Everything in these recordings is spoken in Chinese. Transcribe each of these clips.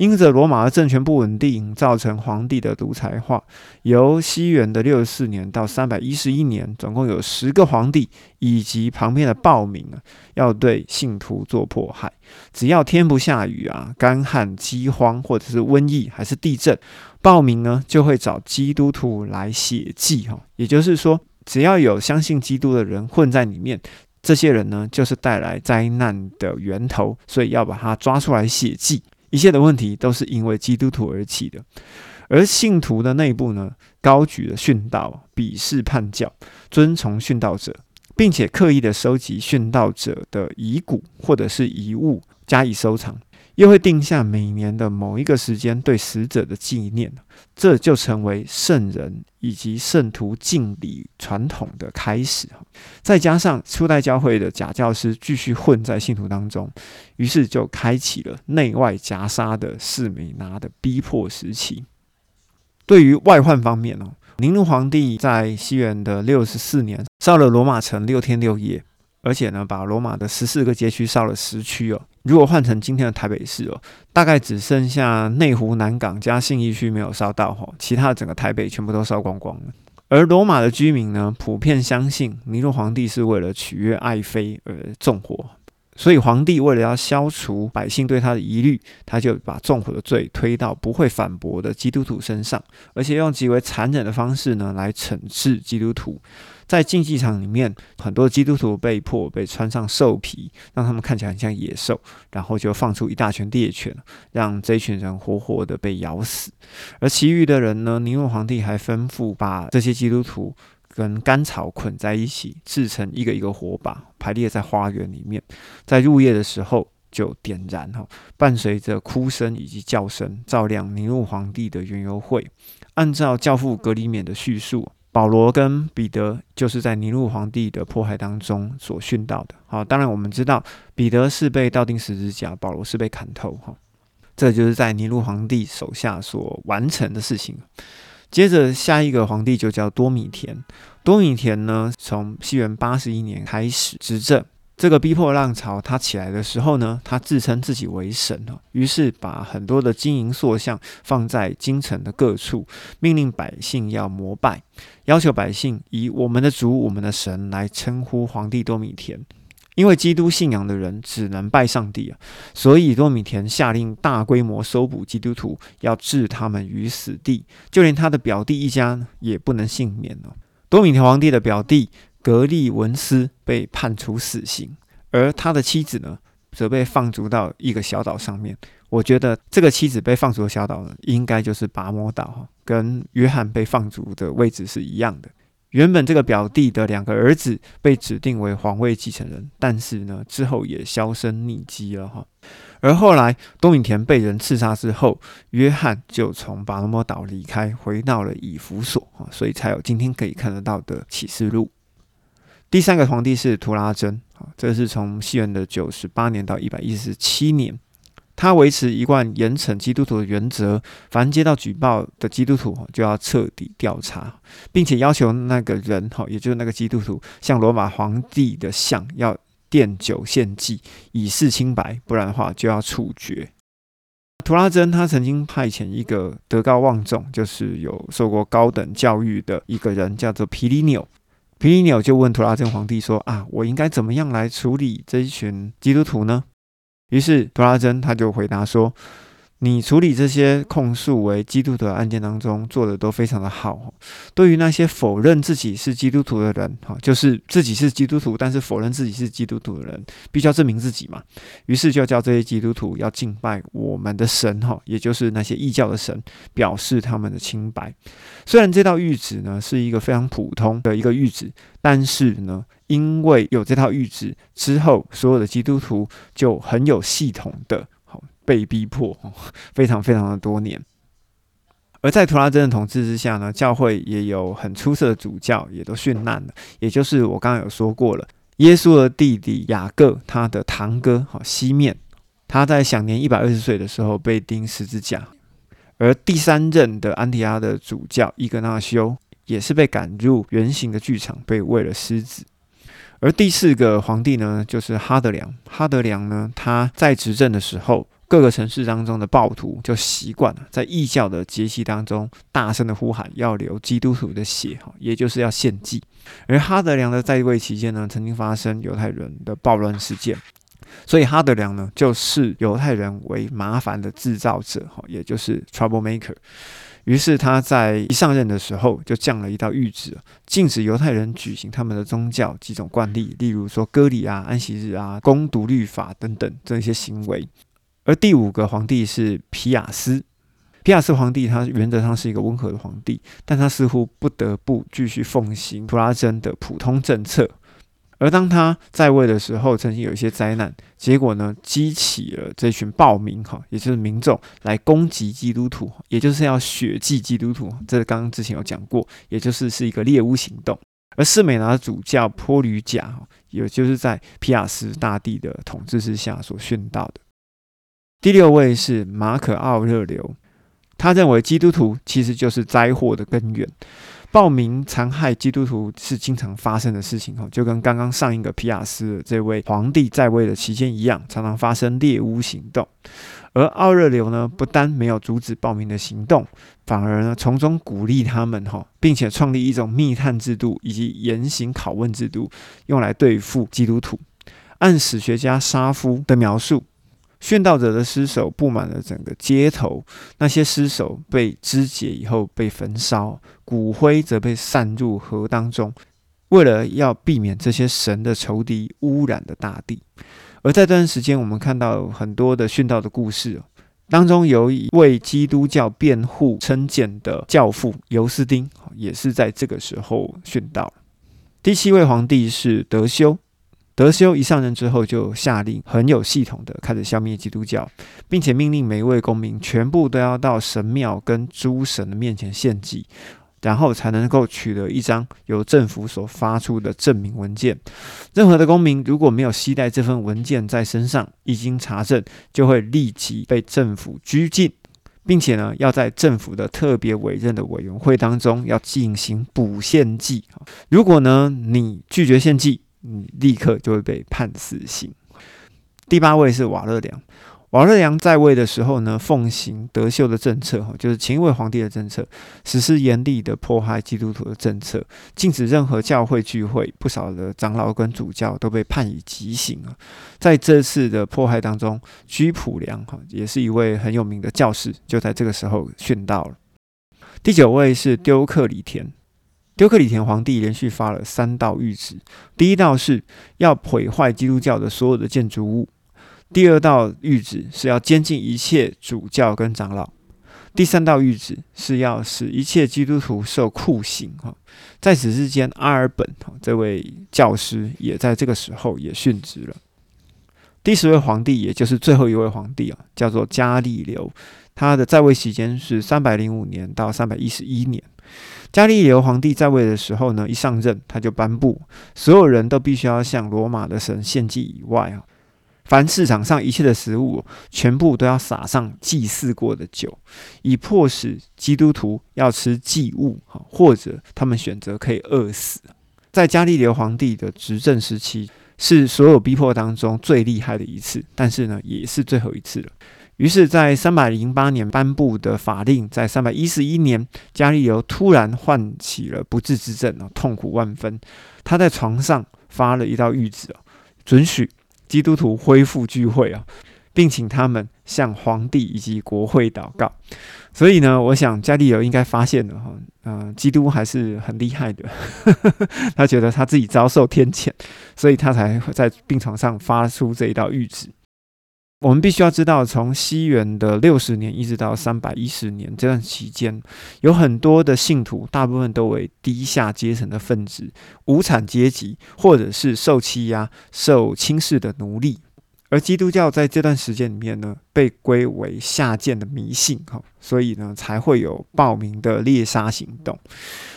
因着罗马的政权不稳定，造成皇帝的独裁化。由西元的六十四年到三百一十一年，总共有十个皇帝以及旁边的暴民啊，要对信徒做迫害。只要天不下雨啊，干旱、饥荒或者是瘟疫还是地震，暴民呢就会找基督徒来血祭哈。也就是说，只要有相信基督的人混在里面，这些人呢就是带来灾难的源头，所以要把他抓出来血祭。一切的问题都是因为基督徒而起的，而信徒的内部呢，高举了殉道，鄙视叛教，遵从殉道者，并且刻意的收集殉道者的遗骨或者是遗物加以收藏。又会定下每年的某一个时间对死者的纪念，这就成为圣人以及圣徒敬礼传统的开始。再加上初代教会的假教师继续混在信徒当中，于是就开启了内外夹杀的士美拿的逼迫时期。对于外患方面哦，尼禄皇帝在西元的六十四年烧了罗马城六天六夜。而且呢，把罗马的十四个街区烧了十区哦。如果换成今天的台北市哦，大概只剩下内湖南港加信义区没有烧到哦，其他的整个台北全部都烧光光了。而罗马的居民呢，普遍相信尼禄皇帝是为了取悦爱妃而纵火。所以皇帝为了要消除百姓对他的疑虑，他就把纵火的罪推到不会反驳的基督徒身上，而且用极为残忍的方式呢来惩治基督徒。在竞技场里面，很多基督徒被迫被穿上兽皮，让他们看起来很像野兽，然后就放出一大群猎犬，让这群人活活的被咬死。而其余的人呢，尼禄皇帝还吩咐把这些基督徒。跟干草捆在一起，制成一个一个火把，排列在花园里面。在入夜的时候就点燃哈，伴随着哭声以及叫声，照亮尼禄皇帝的园游会。按照教父格里勉的叙述，保罗跟彼得就是在尼禄皇帝的迫害当中所殉道的。好，当然我们知道彼得是被倒钉十字架，保罗是被砍头哈。这就是在尼禄皇帝手下所完成的事情。接着下一个皇帝就叫多米田。多米田呢，从西元八十一年开始执政。这个逼迫浪潮他起来的时候呢，他自称自己为神哦，于是把很多的金银塑像放在京城的各处，命令百姓要膜拜，要求百姓以我们的主、我们的神来称呼皇帝多米田。因为基督信仰的人只能拜上帝啊，所以多米田下令大规模搜捕基督徒，要置他们于死地，就连他的表弟一家也不能幸免哦。多米田皇帝的表弟格利文斯被判处死刑，而他的妻子呢，则被放逐到一个小岛上面。我觉得这个妻子被放逐的小岛呢，应该就是拔摩岛，跟约翰被放逐的位置是一样的。原本这个表弟的两个儿子被指定为皇位继承人，但是呢，之后也销声匿迹了哈。而后来多米田被人刺杀之后，约翰就从巴罗摩岛离开，回到了以弗所啊，所以才有今天可以看得到的启示录。第三个皇帝是图拉真啊，这是从西元的九十八年到一百一十七年。他维持一贯严惩基督徒的原则，凡接到举报的基督徒就要彻底调查，并且要求那个人哈，也就是那个基督徒，向罗马皇帝的像要奠酒献祭，以示清白，不然的话就要处决。图拉真他曾经派遣一个德高望重，就是有受过高等教育的一个人，叫做皮里纽。皮里纽就问图拉真皇帝说：“啊，我应该怎么样来处理这一群基督徒呢？”于是，图拉真他就回答说。你处理这些控诉为基督徒的案件当中做的都非常的好。对于那些否认自己是基督徒的人，哈，就是自己是基督徒，但是否认自己是基督徒的人，必须要证明自己嘛。于是就叫这些基督徒要敬拜我们的神，哈，也就是那些异教的神，表示他们的清白。虽然这道谕旨呢是一个非常普通的一个谕旨，但是呢，因为有这套谕旨之后，所有的基督徒就很有系统的。被逼迫，非常非常的多年。而在图拉真的统治之下呢，教会也有很出色的主教，也都殉难了。也就是我刚刚有说过了，耶稣的弟弟雅各，他的堂哥哈西面，他在享年一百二十岁的时候被钉十字架。而第三任的安提阿的主教伊格纳修，也是被赶入圆形的剧场，被喂了狮子。而第四个皇帝呢，就是哈德良。哈德良呢，他在执政的时候。各个城市当中的暴徒就习惯了在异教的节气当中大声的呼喊要流基督徒的血，哈，也就是要献祭。而哈德良的在位期间呢，曾经发生犹太人的暴乱事件，所以哈德良呢就视犹太人为麻烦的制造者，哈，也就是 trouble maker。于是他在一上任的时候，就降了一道谕旨，禁止犹太人举行他们的宗教几种惯例，例如说割礼啊、安息日啊、攻读律法等等这些行为。而第五个皇帝是皮亚斯，皮亚斯皇帝他原则上是一个温和的皇帝，但他似乎不得不继续奉行图拉真的普通政策。而当他在位的时候，曾经有一些灾难，结果呢，激起了这群暴民哈，也就是民众来攻击基督徒，也就是要血祭基督徒。这刚刚之前有讲过，也就是是一个猎巫行动。而士美拿主教坡吕贾，也就是在皮亚斯大帝的统治之下所殉道的。第六位是马可奥热流，他认为基督徒其实就是灾祸的根源。暴民残害基督徒是经常发生的事情哈，就跟刚刚上一个皮亚斯这位皇帝在位的期间一样，常常发生猎巫行动。而奥热流呢，不单没有阻止暴民的行动，反而呢从中鼓励他们哈，并且创立一种密探制度以及严刑拷问制度，用来对付基督徒。按史学家沙夫的描述。殉道者的尸首布满了整个街头，那些尸首被肢解以后被焚烧，骨灰则被散入河当中，为了要避免这些神的仇敌污染的大地。而在这段时间，我们看到很多的殉道的故事，当中有一位基督教辩护称谏的教父尤斯丁，也是在这个时候殉道。第七位皇帝是德修。德修一上任之后，就下令很有系统的开始消灭基督教，并且命令每一位公民全部都要到神庙跟诸神的面前献祭，然后才能够取得一张由政府所发出的证明文件。任何的公民如果没有携带这份文件在身上，一经查证，就会立即被政府拘禁，并且呢，要在政府的特别委任的委员会当中要进行补献祭。如果呢，你拒绝献祭，你立刻就会被判死刑。第八位是瓦勒良，瓦勒良在位的时候呢，奉行德秀的政策，就是前一位皇帝的政策，实施严厉的迫害基督徒的政策，禁止任何教会聚会，不少的长老跟主教都被判以极刑啊。在这次的迫害当中，居普良哈也是一位很有名的教士，就在这个时候殉道了。第九位是丢克里田。丢克里田皇帝连续发了三道谕旨，第一道是要毁坏基督教的所有的建筑物；第二道谕旨是要监禁一切主教跟长老；第三道谕旨是要使一切基督徒受酷刑。哈，在此之间，阿尔本哈这位教师也在这个时候也殉职了。第十位皇帝，也就是最后一位皇帝啊，叫做加利流，他的在位期间是三百零五年到三百一十一年。加利流皇帝在位的时候呢，一上任他就颁布，所有人都必须要向罗马的神献祭以外啊，凡市场上一切的食物，全部都要撒上祭祀过的酒，以迫使基督徒要吃祭物哈，或者他们选择可以饿死。在加利流皇帝的执政时期，是所有逼迫当中最厉害的一次，但是呢，也是最后一次了。于是，在三百零八年颁布的法令，在三百一十一年，加利流突然患起了不治之症啊，痛苦万分。他在床上发了一道谕旨啊，准许基督徒恢复聚会啊，并请他们向皇帝以及国会祷告。所以呢，我想加利流应该发现了哈，嗯，基督还是很厉害的。他觉得他自己遭受天谴，所以他才会在病床上发出这一道谕旨。我们必须要知道，从西元的六十年一直到三百一十年这段期间，有很多的信徒，大部分都为低下阶层的分子、无产阶级，或者是受欺压、受轻视的奴隶。而基督教在这段时间里面呢，被归为下贱的迷信，哈，所以呢，才会有报名的猎杀行动。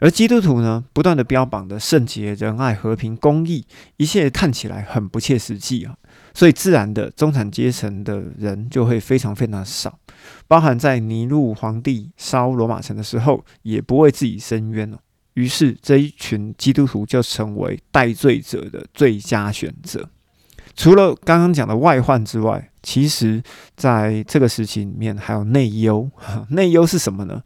而基督徒呢，不断的标榜的圣洁、仁爱、和平、公义，一切看起来很不切实际啊。所以自然的中产阶层的人就会非常非常少，包含在尼禄皇帝烧罗马城的时候，也不为自己伸冤了。于是这一群基督徒就成为代罪者的最佳选择。除了刚刚讲的外患之外，其实在这个时期里面还有内忧。内忧是什么呢？